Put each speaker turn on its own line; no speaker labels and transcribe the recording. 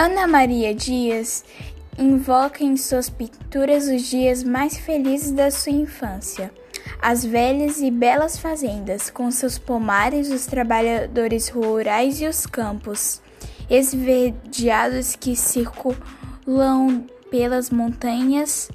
Ana Maria Dias invoca em suas pinturas os dias mais felizes da sua infância. As velhas e belas fazendas, com seus pomares, os trabalhadores rurais e os campos esverdeados que circulam pelas montanhas